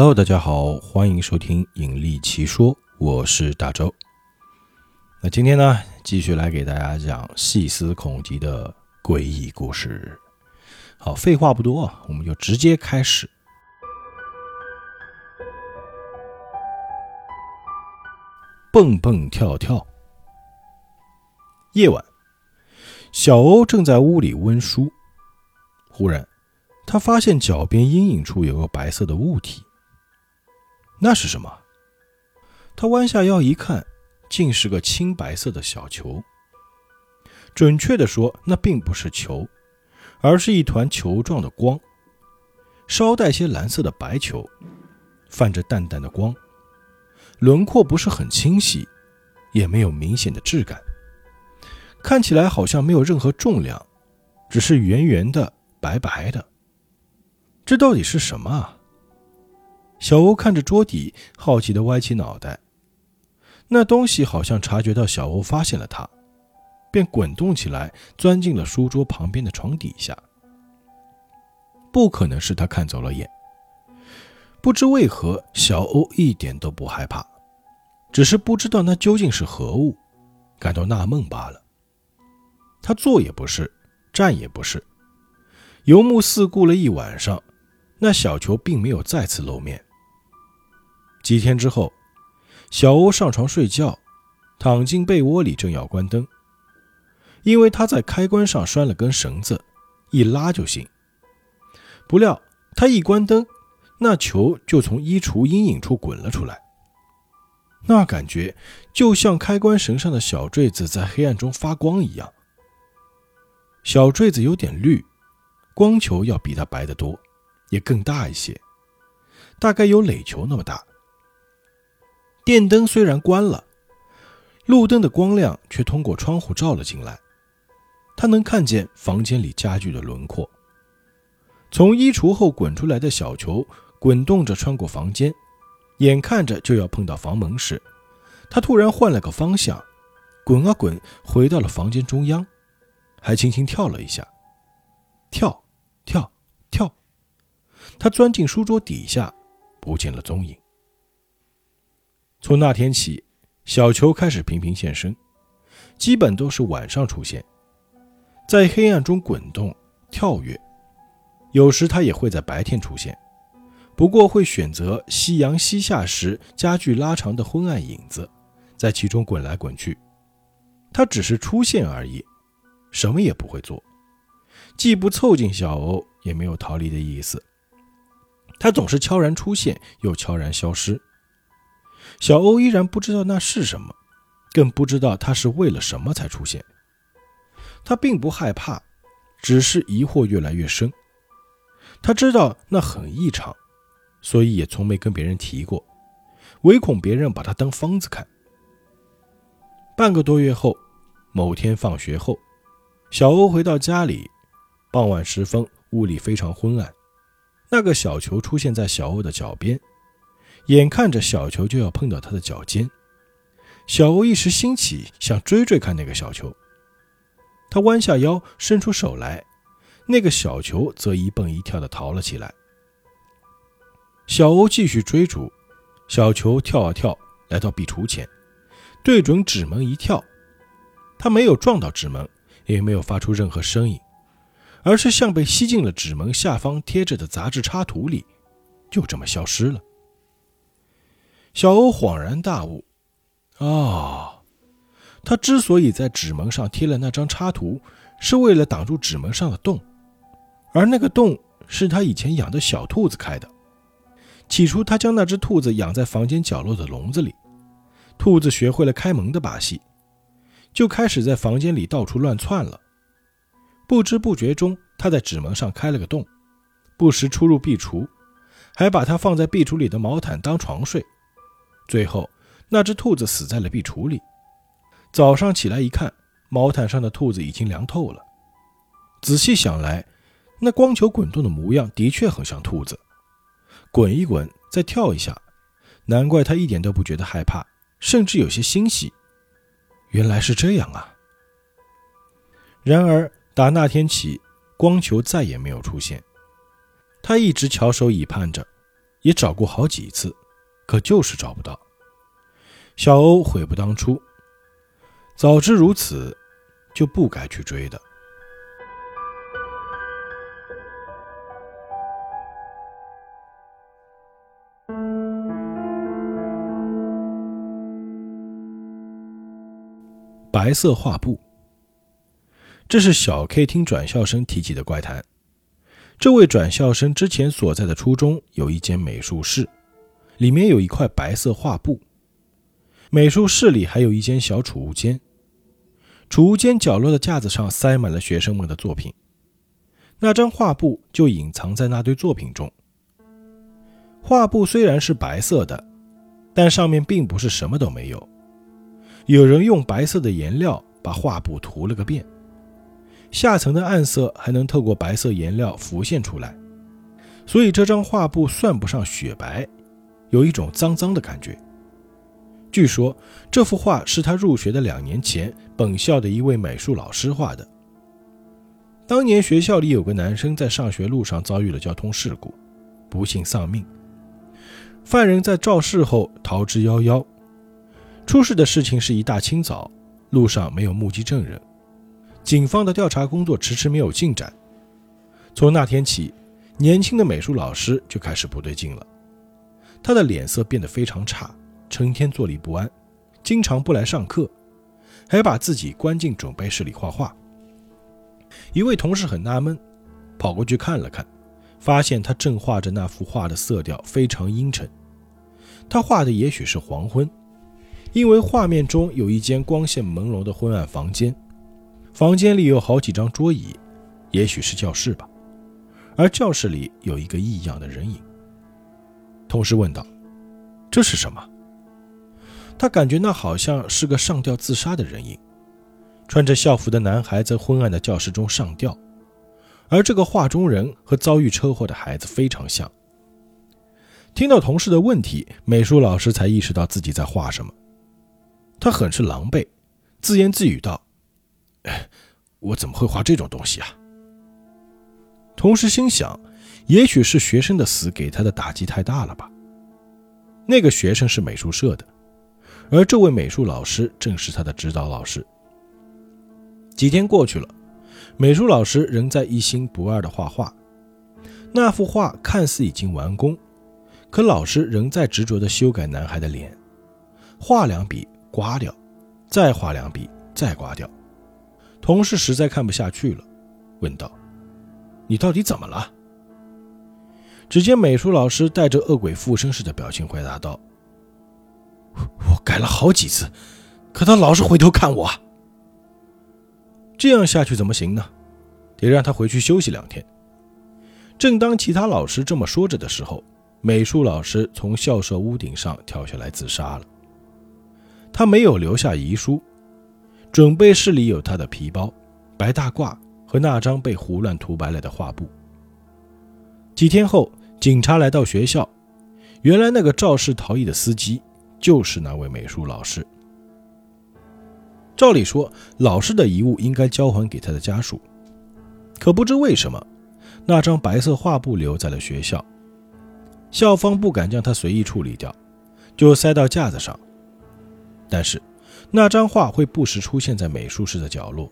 Hello，大家好，欢迎收听《引力奇说》，我是大周。那今天呢，继续来给大家讲细思恐极的诡异故事。好，废话不多啊，我们就直接开始。蹦蹦跳跳。夜晚，小欧正在屋里温书，忽然，他发现脚边阴影处有个白色的物体。那是什么？他弯下腰一看，竟是个青白色的小球。准确的说，那并不是球，而是一团球状的光，稍带些蓝色的白球，泛着淡淡的光，轮廓不是很清晰，也没有明显的质感，看起来好像没有任何重量，只是圆圆的、白白的。这到底是什么啊？小欧看着桌底，好奇的歪起脑袋。那东西好像察觉到小欧发现了他，便滚动起来，钻进了书桌旁边的床底下。不可能是他看走了眼。不知为何，小欧一点都不害怕，只是不知道那究竟是何物，感到纳闷罢了。他坐也不是，站也不是，游目四顾了一晚上，那小球并没有再次露面。几天之后，小欧上床睡觉，躺进被窝里，正要关灯，因为他在开关上拴了根绳子，一拉就行。不料他一关灯，那球就从衣橱阴影处滚了出来，那感觉就像开关绳上的小坠子在黑暗中发光一样。小坠子有点绿，光球要比它白得多，也更大一些，大概有垒球那么大。电灯虽然关了，路灯的光亮却通过窗户照了进来。他能看见房间里家具的轮廓。从衣橱后滚出来的小球滚动着穿过房间，眼看着就要碰到房门时，他突然换了个方向，滚啊滚，回到了房间中央，还轻轻跳了一下，跳，跳，跳。他钻进书桌底下，不见了踪影。从那天起，小球开始频频现身，基本都是晚上出现，在黑暗中滚动、跳跃。有时它也会在白天出现，不过会选择夕阳西下时加剧拉长的昏暗影子，在其中滚来滚去。它只是出现而已，什么也不会做，既不凑近小欧，也没有逃离的意思。它总是悄然出现，又悄然消失。小欧依然不知道那是什么，更不知道他是为了什么才出现。他并不害怕，只是疑惑越来越深。他知道那很异常，所以也从没跟别人提过，唯恐别人把他当疯子看。半个多月后，某天放学后，小欧回到家里，傍晚时分，屋里非常昏暗。那个小球出现在小欧的脚边。眼看着小球就要碰到他的脚尖，小欧一时兴起，想追追看那个小球。他弯下腰，伸出手来，那个小球则一蹦一跳地逃了起来。小欧继续追逐，小球跳啊跳，来到壁橱前，对准纸门一跳。他没有撞到纸门，也没有发出任何声音，而是像被吸进了纸门下方贴着的杂志插图里，就这么消失了。小欧恍然大悟，哦，他之所以在纸门上贴了那张插图，是为了挡住纸门上的洞，而那个洞是他以前养的小兔子开的。起初，他将那只兔子养在房间角落的笼子里，兔子学会了开门的把戏，就开始在房间里到处乱窜了。不知不觉中，他在纸门上开了个洞，不时出入壁橱，还把它放在壁橱里的毛毯当床睡。最后，那只兔子死在了壁橱里。早上起来一看，毛毯上的兔子已经凉透了。仔细想来，那光球滚动的模样的确很像兔子，滚一滚，再跳一下。难怪他一点都不觉得害怕，甚至有些欣喜。原来是这样啊！然而，打那天起，光球再也没有出现。他一直翘首以盼着，也找过好几次，可就是找不到。小欧悔不当初，早知如此，就不该去追的。白色画布，这是小 K 听转校生提起的怪谈。这位转校生之前所在的初中有一间美术室，里面有一块白色画布。美术室里还有一间小储物间，储物间角落的架子上塞满了学生们的作品。那张画布就隐藏在那堆作品中。画布虽然是白色的，但上面并不是什么都没有。有人用白色的颜料把画布涂了个遍，下层的暗色还能透过白色颜料浮现出来，所以这张画布算不上雪白，有一种脏脏的感觉。据说这幅画是他入学的两年前本校的一位美术老师画的。当年学校里有个男生在上学路上遭遇了交通事故，不幸丧命，犯人在肇事后逃之夭夭。出事的事情是一大清早，路上没有目击证人，警方的调查工作迟迟没有进展。从那天起，年轻的美术老师就开始不对劲了，他的脸色变得非常差，成天坐立不安，经常不来上课，还把自己关进准备室里画画。一位同事很纳闷，跑过去看了看，发现他正画着那幅画的色调非常阴沉，他画的也许是黄昏。因为画面中有一间光线朦胧的昏暗房间，房间里有好几张桌椅，也许是教室吧。而教室里有一个异样的人影。同事问道：“这是什么？”他感觉那好像是个上吊自杀的人影。穿着校服的男孩在昏暗的教室中上吊，而这个画中人和遭遇车祸的孩子非常像。听到同事的问题，美术老师才意识到自己在画什么。他很是狼狈，自言自语道：“我怎么会画这种东西啊？”同时心想，也许是学生的死给他的打击太大了吧。那个学生是美术社的，而这位美术老师正是他的指导老师。几天过去了，美术老师仍在一心不二地画画。那幅画看似已经完工，可老师仍在执着地修改男孩的脸，画两笔。刮掉，再画两笔，再刮掉。同事实在看不下去了，问道：“你到底怎么了？”只见美术老师带着恶鬼附身似的表情回答道：“我改了好几次，可他老是回头看我。这样下去怎么行呢？得让他回去休息两天。”正当其他老师这么说着的时候，美术老师从校舍屋顶上跳下来自杀了。他没有留下遗书，准备室里有他的皮包、白大褂和那张被胡乱涂白了的画布。几天后，警察来到学校，原来那个肇事逃逸的司机就是那位美术老师。照理说，老师的遗物应该交还给他的家属，可不知为什么，那张白色画布留在了学校，校方不敢将它随意处理掉，就塞到架子上。但是，那张画会不时出现在美术室的角落，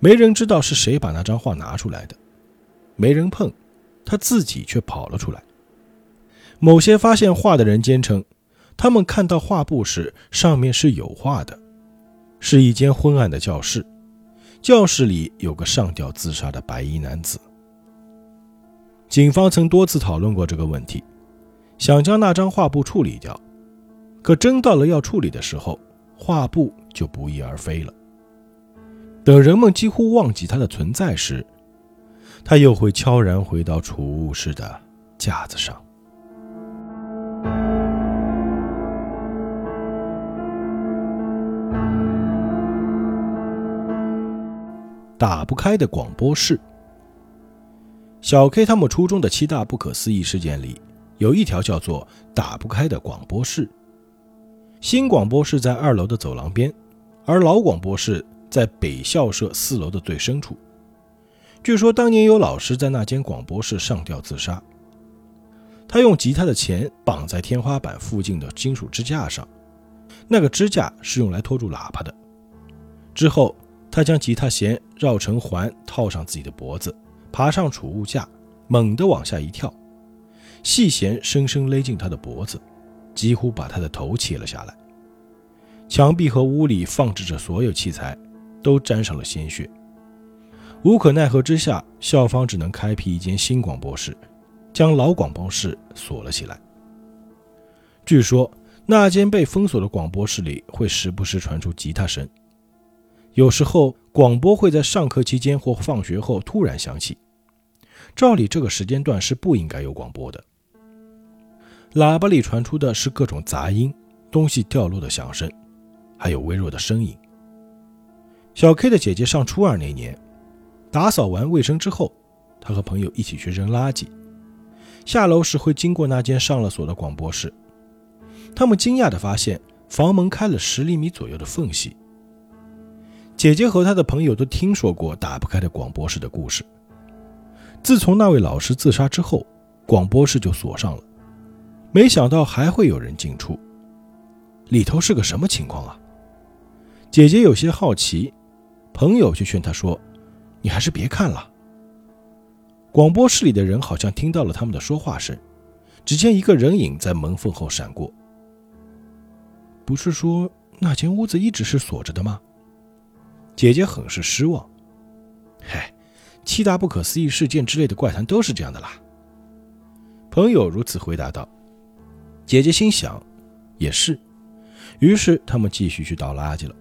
没人知道是谁把那张画拿出来的，没人碰，他自己却跑了出来。某些发现画的人坚称，他们看到画布时，上面是有画的，是一间昏暗的教室，教室里有个上吊自杀的白衣男子。警方曾多次讨论过这个问题，想将那张画布处理掉。可真到了要处理的时候，画布就不翼而飞了。等人们几乎忘记它的存在时，他又会悄然回到储物室的架子上。打不开的广播室。小 K 他们初中的七大不可思议事件里，有一条叫做“打不开的广播室”。新广播室在二楼的走廊边，而老广播室在北校舍四楼的最深处。据说当年有老师在那间广播室上吊自杀。他用吉他的钳绑在天花板附近的金属支架上，那个支架是用来拖住喇叭的。之后，他将吉他弦绕成环套上自己的脖子，爬上储物架，猛地往下一跳，细弦深深勒进他的脖子，几乎把他的头切了下来。墙壁和屋里放置着所有器材，都沾上了鲜血。无可奈何之下，校方只能开辟一间新广播室，将老广播室锁了起来。据说那间被封锁的广播室里会时不时传出吉他声，有时候广播会在上课期间或放学后突然响起。照理这个时间段是不应该有广播的。喇叭里传出的是各种杂音、东西掉落的响声，还有微弱的声音。小 K 的姐姐上初二那年。打扫完卫生之后，他和朋友一起去扔垃圾。下楼时会经过那间上了锁的广播室，他们惊讶地发现房门开了十厘米左右的缝隙。姐姐和她的朋友都听说过打不开的广播室的故事。自从那位老师自杀之后，广播室就锁上了。没想到还会有人进出，里头是个什么情况啊？姐姐有些好奇，朋友却劝她说。你还是别看了。广播室里的人好像听到了他们的说话声，只见一个人影在门缝后闪过。不是说那间屋子一直是锁着的吗？姐姐很是失望。嗨，七大不可思议事件之类的怪谈都是这样的啦。朋友如此回答道。姐姐心想，也是。于是他们继续去倒垃圾了。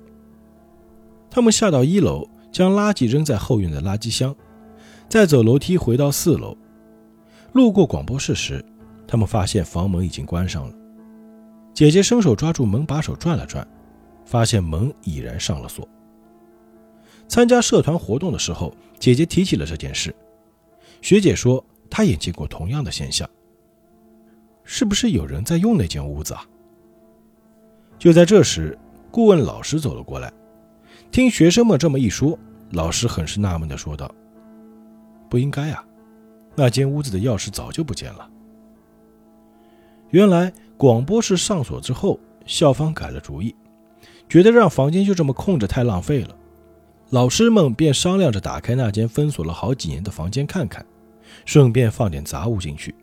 他们下到一楼。将垃圾扔在后院的垃圾箱，再走楼梯回到四楼。路过广播室时，他们发现房门已经关上了。姐姐伸手抓住门把手转了转，发现门已然上了锁。参加社团活动的时候，姐姐提起了这件事。学姐说她也见过同样的现象。是不是有人在用那间屋子啊？就在这时，顾问老师走了过来。听学生们这么一说，老师很是纳闷地说道：“不应该啊，那间屋子的钥匙早就不见了。”原来广播室上锁之后，校方改了主意，觉得让房间就这么空着太浪费了。老师们便商量着打开那间封锁了好几年的房间看看，顺便放点杂物进去。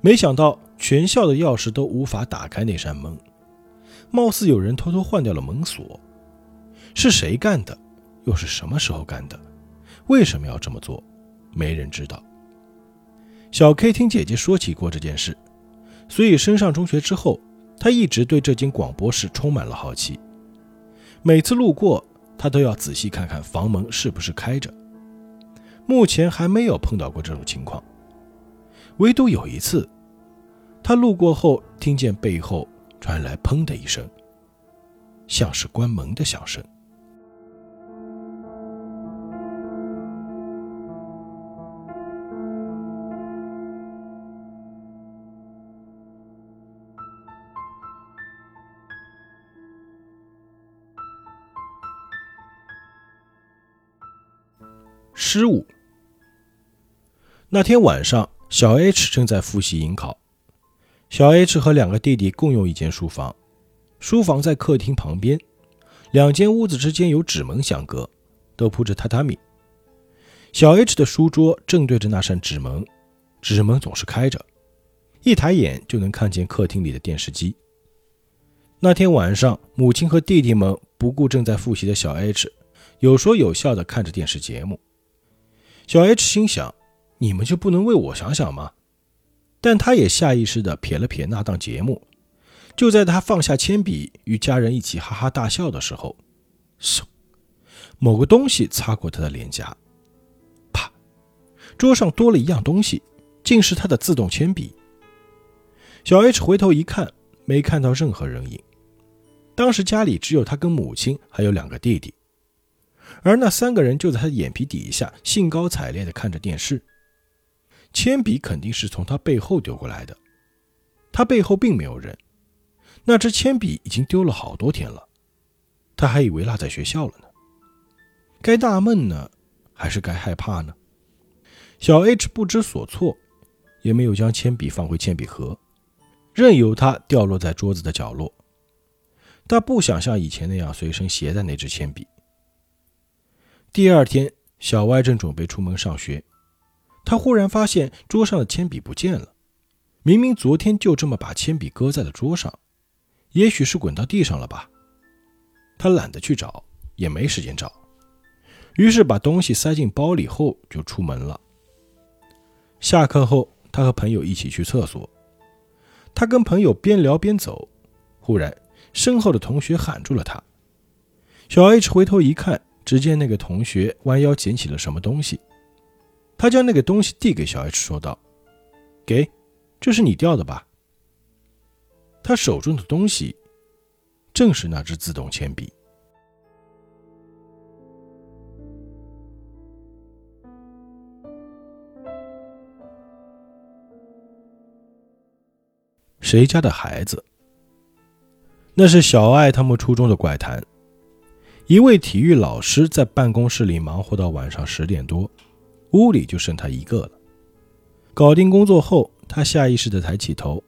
没想到全校的钥匙都无法打开那扇门，貌似有人偷偷换掉了门锁。是谁干的？又是什么时候干的？为什么要这么做？没人知道。小 K 听姐姐说起过这件事，所以升上中学之后，他一直对这间广播室充满了好奇。每次路过，他都要仔细看看房门是不是开着。目前还没有碰到过这种情况，唯独有一次，他路过后听见背后传来“砰”的一声，像是关门的响声。失误。那天晚上，小 H 正在复习迎考。小 H 和两个弟弟共用一间书房，书房在客厅旁边，两间屋子之间有纸门相隔，都铺着榻榻米。小 H 的书桌正对着那扇纸门，纸门总是开着，一抬眼就能看见客厅里的电视机。那天晚上，母亲和弟弟们不顾正在复习的小 H，有说有笑地看着电视节目。小 H 心想：“你们就不能为我想想吗？”但他也下意识地瞥了瞥那档节目。就在他放下铅笔，与家人一起哈哈大笑的时候，嗖，某个东西擦过他的脸颊，啪，桌上多了一样东西，竟是他的自动铅笔。小 H 回头一看，没看到任何人影。当时家里只有他跟母亲，还有两个弟弟。而那三个人就在他的眼皮底下，兴高采烈地看着电视。铅笔肯定是从他背后丢过来的，他背后并没有人。那支铅笔已经丢了好多天了，他还以为落在学校了呢。该纳闷呢，还是该害怕呢？小 H 不知所措，也没有将铅笔放回铅笔盒，任由它掉落在桌子的角落。他不想像以前那样随身携带那支铅笔。第二天，小歪正准备出门上学，他忽然发现桌上的铅笔不见了。明明昨天就这么把铅笔搁在了桌上，也许是滚到地上了吧。他懒得去找，也没时间找，于是把东西塞进包里后就出门了。下课后，他和朋友一起去厕所。他跟朋友边聊边走，忽然身后的同学喊住了他。小 H 回头一看，只见那个同学弯腰捡起了什么东西，他将那个东西递给小 H，说道：“给。”这是你掉的吧？他手中的东西正是那支自动铅笔。谁家的孩子？那是小爱他们初中的怪谈。一位体育老师在办公室里忙活到晚上十点多，屋里就剩他一个了。搞定工作后。他下意识地抬起头，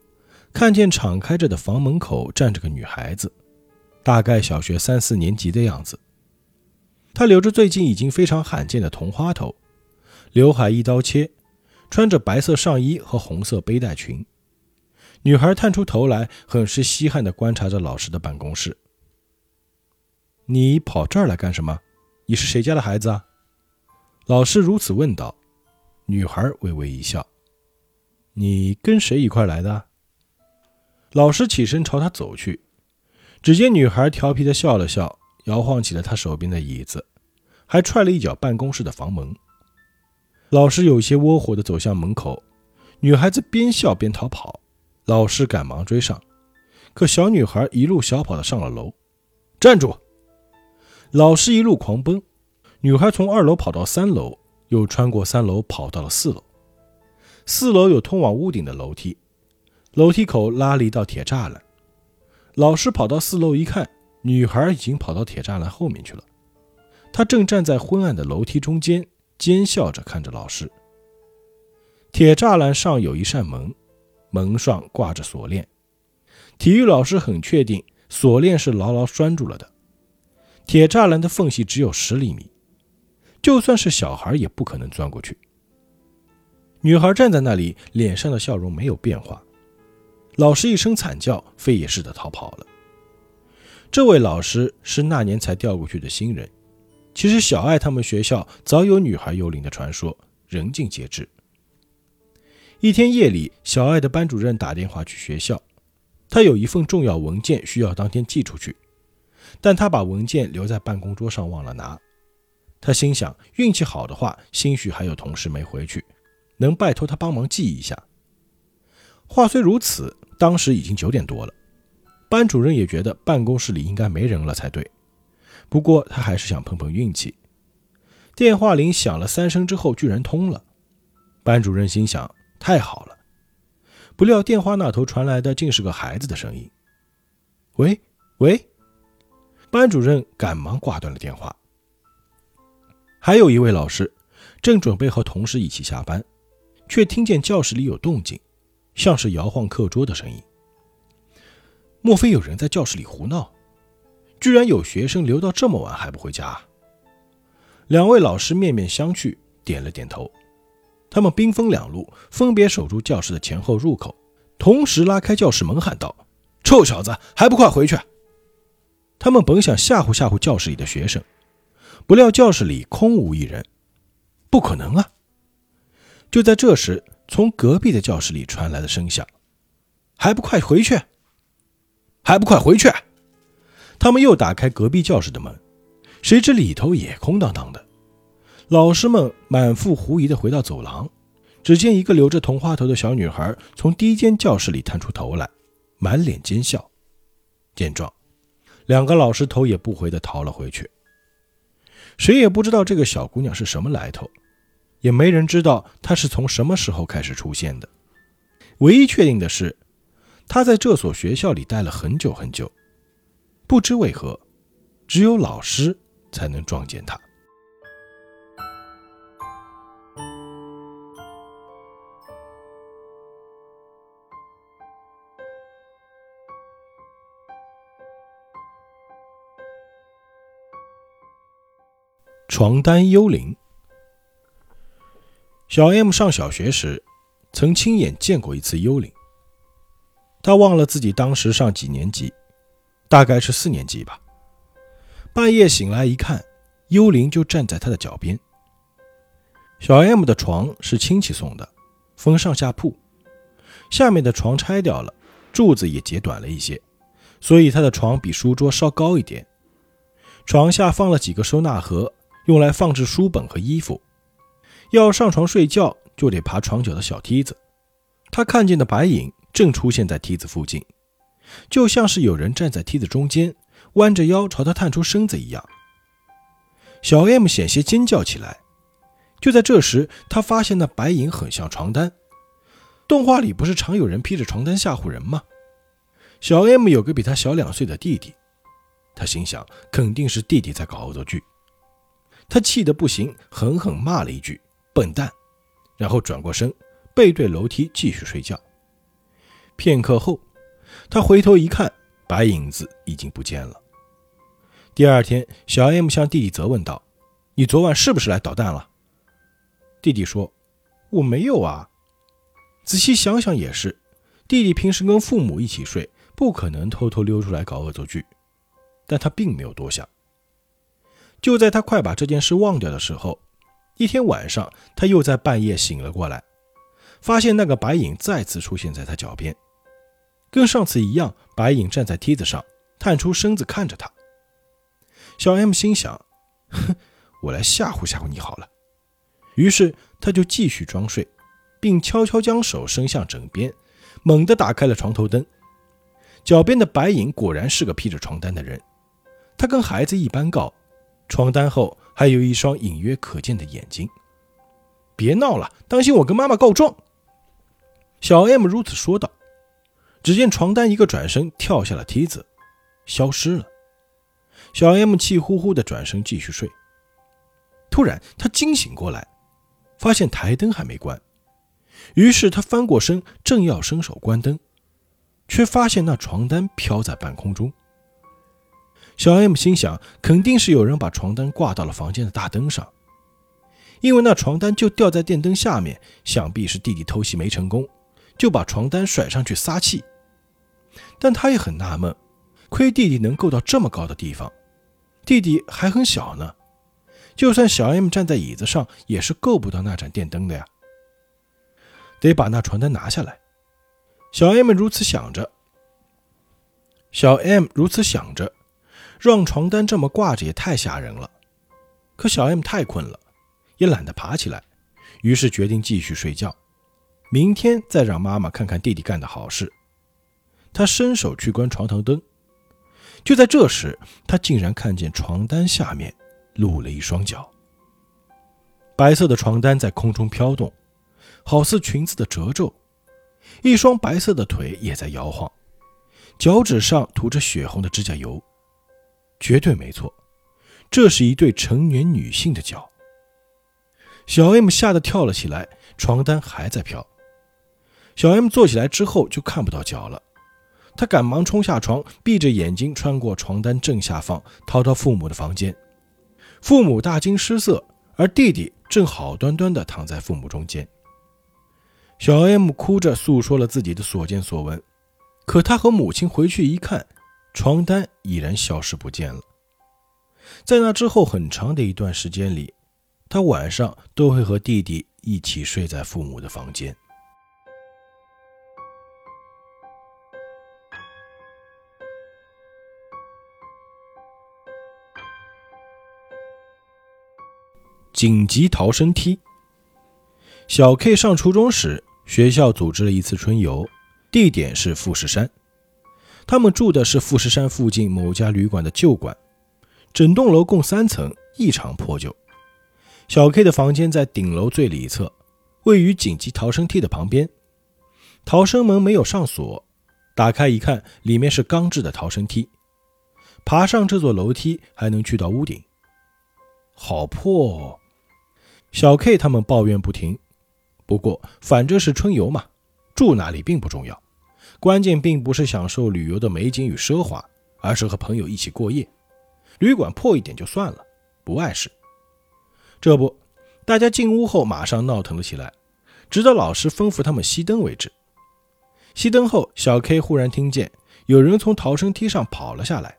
看见敞开着的房门口站着个女孩子，大概小学三四年级的样子。她留着最近已经非常罕见的同花头，刘海一刀切，穿着白色上衣和红色背带裙。女孩探出头来，很是稀罕地观察着老师的办公室。“你跑这儿来干什么？你是谁家的孩子啊？”老师如此问道。女孩微微一笑。你跟谁一块来的？老师起身朝他走去，只见女孩调皮的笑了笑，摇晃起了他手边的椅子，还踹了一脚办公室的房门。老师有些窝火的走向门口，女孩子边笑边逃跑，老师赶忙追上，可小女孩一路小跑的上了楼。站住！老师一路狂奔，女孩从二楼跑到三楼，又穿过三楼跑到了四楼。四楼有通往屋顶的楼梯，楼梯口拉了一道铁栅栏。老师跑到四楼一看，女孩已经跑到铁栅栏后面去了。她正站在昏暗的楼梯中间，奸笑着看着老师。铁栅栏上有一扇门，门上挂着锁链。体育老师很确定锁链是牢牢拴住了的。铁栅栏的缝隙只有十厘米，就算是小孩也不可能钻过去。女孩站在那里，脸上的笑容没有变化。老师一声惨叫，飞也似的逃跑了。这位老师是那年才调过去的新人。其实小爱他们学校早有女孩幽灵的传说，人尽皆知。一天夜里，小爱的班主任打电话去学校，他有一份重要文件需要当天寄出去，但他把文件留在办公桌上忘了拿。他心想，运气好的话，兴许还有同事没回去。能拜托他帮忙记一下。话虽如此，当时已经九点多了，班主任也觉得办公室里应该没人了才对。不过他还是想碰碰运气。电话铃响了三声之后，居然通了。班主任心想：太好了。不料电话那头传来的竟是个孩子的声音：“喂，喂。”班主任赶忙挂断了电话。还有一位老师正准备和同事一起下班。却听见教室里有动静，像是摇晃课桌的声音。莫非有人在教室里胡闹？居然有学生留到这么晚还不回家？两位老师面面相觑，点了点头。他们兵分两路，分别守住教室的前后入口，同时拉开教室门，喊道：“臭小子，还不快回去！”他们本想吓唬吓唬教室里的学生，不料教室里空无一人。不可能啊！就在这时，从隔壁的教室里传来了声响：“还不快回去！还不快回去！”他们又打开隔壁教室的门，谁知里头也空荡荡的。老师们满腹狐疑地回到走廊，只见一个留着同花头的小女孩从第一间教室里探出头来，满脸奸笑。见状，两个老师头也不回的逃了回去。谁也不知道这个小姑娘是什么来头。也没人知道她是从什么时候开始出现的。唯一确定的是，她在这所学校里待了很久很久。不知为何，只有老师才能撞见她。床单幽灵。小 M 上小学时，曾亲眼见过一次幽灵。他忘了自己当时上几年级，大概是四年级吧。半夜醒来一看，幽灵就站在他的脚边。小 M 的床是亲戚送的，分上下铺，下面的床拆掉了，柱子也截短了一些，所以他的床比书桌稍高一点。床下放了几个收纳盒，用来放置书本和衣服。要上床睡觉，就得爬床角的小梯子。他看见的白影正出现在梯子附近，就像是有人站在梯子中间，弯着腰朝他探出身子一样。小 M 险些尖叫起来。就在这时，他发现那白影很像床单。动画里不是常有人披着床单吓唬人吗？小 M 有个比他小两岁的弟弟。他心想，肯定是弟弟在搞恶作剧。他气得不行，狠狠骂了一句“笨蛋”，然后转过身，背对楼梯继续睡觉。片刻后，他回头一看，白影子已经不见了。第二天，小 M 向弟弟责问道：“你昨晚是不是来捣蛋了？”弟弟说：“我没有啊。”仔细想想也是，弟弟平时跟父母一起睡，不可能偷偷溜出来搞恶作剧。但他并没有多想。就在他快把这件事忘掉的时候，一天晚上，他又在半夜醒了过来，发现那个白影再次出现在他脚边，跟上次一样，白影站在梯子上，探出身子看着他。小 M 心想：“哼，我来吓唬吓唬你好了。”于是他就继续装睡，并悄悄将手伸向枕边，猛地打开了床头灯。脚边的白影果然是个披着床单的人。他跟孩子一般高，床单后还有一双隐约可见的眼睛。别闹了，当心我跟妈妈告状。小 M 如此说道。只见床单一个转身跳下了梯子，消失了。小 M 气呼呼地转身继续睡。突然，他惊醒过来，发现台灯还没关，于是他翻过身，正要伸手关灯，却发现那床单飘在半空中。小 M 心想，肯定是有人把床单挂到了房间的大灯上，因为那床单就掉在电灯下面，想必是弟弟偷袭没成功，就把床单甩上去撒气。但他也很纳闷，亏弟弟能够到这么高的地方，弟弟还很小呢，就算小 M 站在椅子上，也是够不到那盏电灯的呀。得把那床单拿下来。小 M 如此想着，小 M 如此想着。让床单这么挂着也太吓人了，可小 M 太困了，也懒得爬起来，于是决定继续睡觉，明天再让妈妈看看弟弟干的好事。他伸手去关床头灯，就在这时，他竟然看见床单下面露了一双脚。白色的床单在空中飘动，好似裙子的褶皱，一双白色的腿也在摇晃，脚趾上涂着血红的指甲油。绝对没错，这是一对成年女性的脚。小 M 吓得跳了起来，床单还在飘。小 M 坐起来之后就看不到脚了，他赶忙冲下床，闭着眼睛穿过床单正下方，逃到父母的房间。父母大惊失色，而弟弟正好端端地躺在父母中间。小 M 哭着诉说了自己的所见所闻，可他和母亲回去一看。床单已然消失不见了。在那之后很长的一段时间里，他晚上都会和弟弟一起睡在父母的房间。紧急逃生梯。小 K 上初中时，学校组织了一次春游，地点是富士山。他们住的是富士山附近某家旅馆的旧馆，整栋楼共三层，异常破旧。小 K 的房间在顶楼最里侧，位于紧急逃生梯的旁边。逃生门没有上锁，打开一看，里面是钢制的逃生梯。爬上这座楼梯还能去到屋顶。好破！哦！小 K 他们抱怨不停。不过反正是春游嘛，住哪里并不重要。关键并不是享受旅游的美景与奢华，而是和朋友一起过夜。旅馆破一点就算了，不碍事。这不，大家进屋后马上闹腾了起来，直到老师吩咐他们熄灯为止。熄灯后，小 K 忽然听见有人从逃生梯上跑了下来。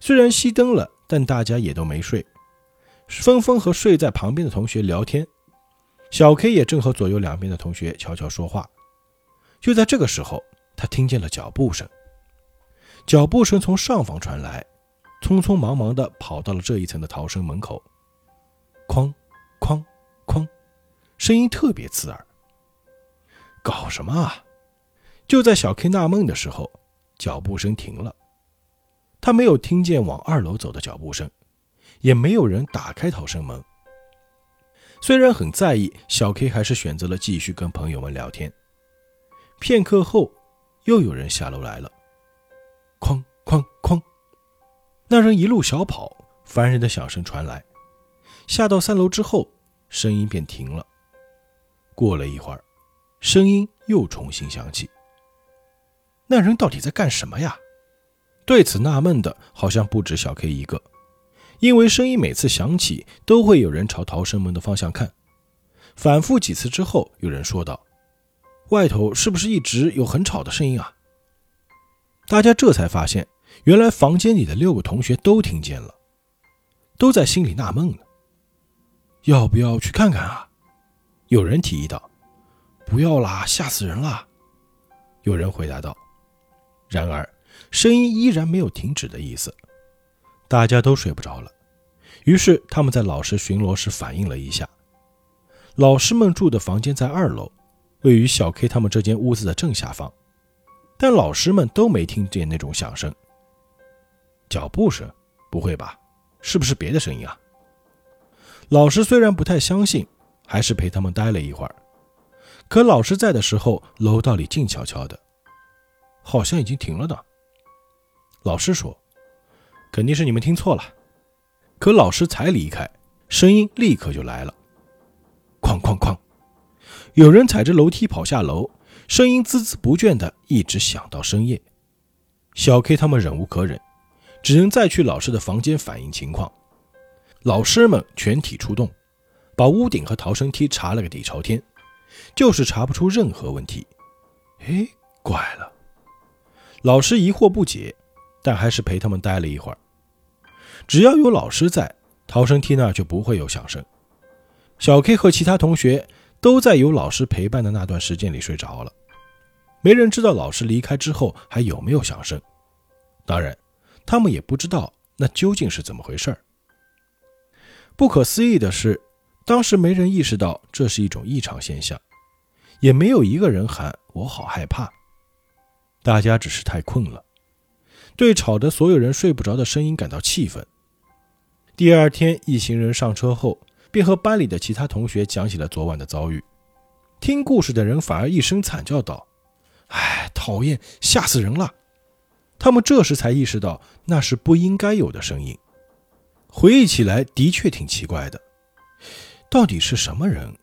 虽然熄灯了，但大家也都没睡，纷纷和睡在旁边的同学聊天。小 K 也正和左右两边的同学悄悄说话。就在这个时候，他听见了脚步声。脚步声从上方传来，匆匆忙忙地跑到了这一层的逃生门口。哐，哐，哐，声音特别刺耳。搞什么啊？就在小 K 纳闷的时候，脚步声停了。他没有听见往二楼走的脚步声，也没有人打开逃生门。虽然很在意，小 K 还是选择了继续跟朋友们聊天。片刻后，又有人下楼来了，哐哐哐，那人一路小跑，烦人的响声传来。下到三楼之后，声音便停了。过了一会儿，声音又重新响起。那人到底在干什么呀？对此纳闷的好像不止小 K 一个，因为声音每次响起，都会有人朝逃生门的方向看。反复几次之后，有人说道：“外头是不是一直有很吵的声音啊？”大家这才发现，原来房间里的六个同学都听见了，都在心里纳闷呢。要不要去看看啊？有人提议道：“不要啦，吓死人了。”有人回答道。然而。声音依然没有停止的意思，大家都睡不着了。于是他们在老师巡逻时反映了一下。老师们住的房间在二楼，位于小 K 他们这间屋子的正下方，但老师们都没听见那种响声。脚步声？不会吧？是不是别的声音啊？老师虽然不太相信，还是陪他们待了一会儿。可老师在的时候，楼道里静悄悄的，好像已经停了呢。老师说：“肯定是你们听错了。”可老师才离开，声音立刻就来了，哐哐哐，有人踩着楼梯跑下楼，声音孜孜不倦的一直响到深夜。小 K 他们忍无可忍，只能再去老师的房间反映情况。老师们全体出动，把屋顶和逃生梯查了个底朝天，就是查不出任何问题。哎，怪了！老师疑惑不解。但还是陪他们待了一会儿。只要有老师在，逃生梯那儿就不会有响声。小 K 和其他同学都在有老师陪伴的那段时间里睡着了，没人知道老师离开之后还有没有响声。当然，他们也不知道那究竟是怎么回事儿。不可思议的是，当时没人意识到这是一种异常现象，也没有一个人喊“我好害怕”。大家只是太困了。对吵得所有人睡不着的声音感到气愤。第二天，一行人上车后，便和班里的其他同学讲起了昨晚的遭遇。听故事的人反而一声惨叫道：“哎，讨厌，吓死人了！”他们这时才意识到那是不应该有的声音。回忆起来，的确挺奇怪的。到底是什么人，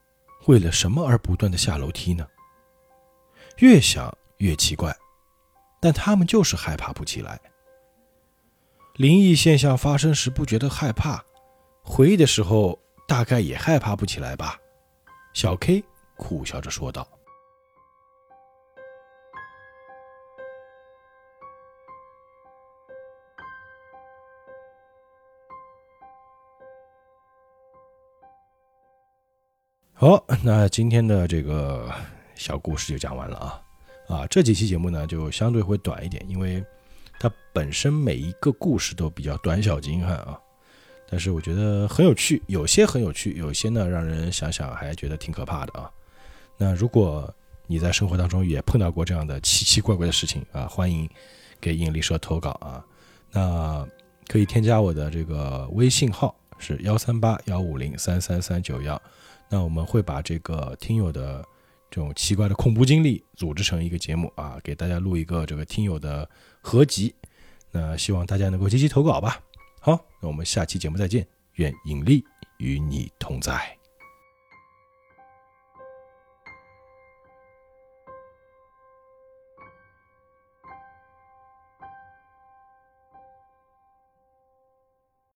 为了什么而不断的下楼梯呢？越想越奇怪。但他们就是害怕不起来。灵异现象发生时不觉得害怕，回忆的时候大概也害怕不起来吧？小 K 苦笑着说道。好，那今天的这个小故事就讲完了啊。啊，这几期节目呢就相对会短一点，因为它本身每一个故事都比较短小精悍啊。但是我觉得很有趣，有些很有趣，有些呢让人想想还觉得挺可怕的啊。那如果你在生活当中也碰到过这样的奇奇怪怪的事情啊，欢迎给引力社投稿啊。那可以添加我的这个微信号是幺三八幺五零三三三九幺，那我们会把这个听友的。这种奇怪的恐怖经历组织成一个节目啊，给大家录一个这个听友的合集。那希望大家能够积极投稿吧。好，那我们下期节目再见，愿引力与你同在。